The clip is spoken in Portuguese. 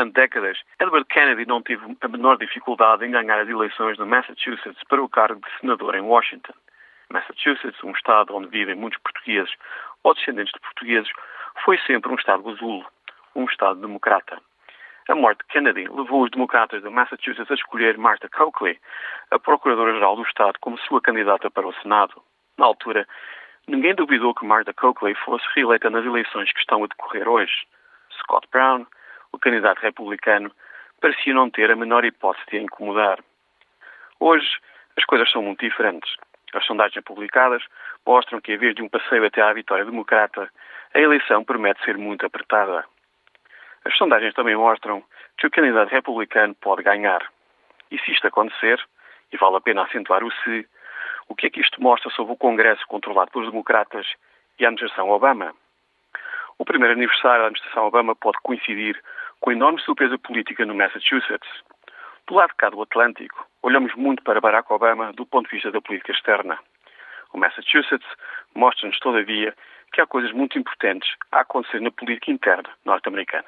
Durante décadas, Edward Kennedy não teve a menor dificuldade em ganhar as eleições no Massachusetts para o cargo de senador em Washington. Massachusetts, um estado onde vivem muitos portugueses ou descendentes de portugueses, foi sempre um estado azul, um estado democrata. A morte de Kennedy levou os democratas de Massachusetts a escolher Martha Coakley, a Procuradora-Geral do Estado, como sua candidata para o Senado. Na altura, ninguém duvidou que Martha Coakley fosse reeleita nas eleições que estão a decorrer hoje. Scott Brown, o candidato republicano, parecia não ter a menor hipótese de a incomodar. Hoje, as coisas são muito diferentes. As sondagens publicadas mostram que, em vez de um passeio até à vitória democrata, a eleição promete ser muito apertada. As sondagens também mostram que o candidato republicano pode ganhar. E se isto acontecer, e vale a pena acentuar o se, o que é que isto mostra sobre o Congresso controlado pelos democratas e a administração Obama? O primeiro aniversário da administração Obama pode coincidir com a enorme surpresa política no Massachusetts. Do lado de cá do Atlântico, olhamos muito para Barack Obama do ponto de vista da política externa. O Massachusetts mostra-nos, todavia, que há coisas muito importantes a acontecer na política interna norte-americana.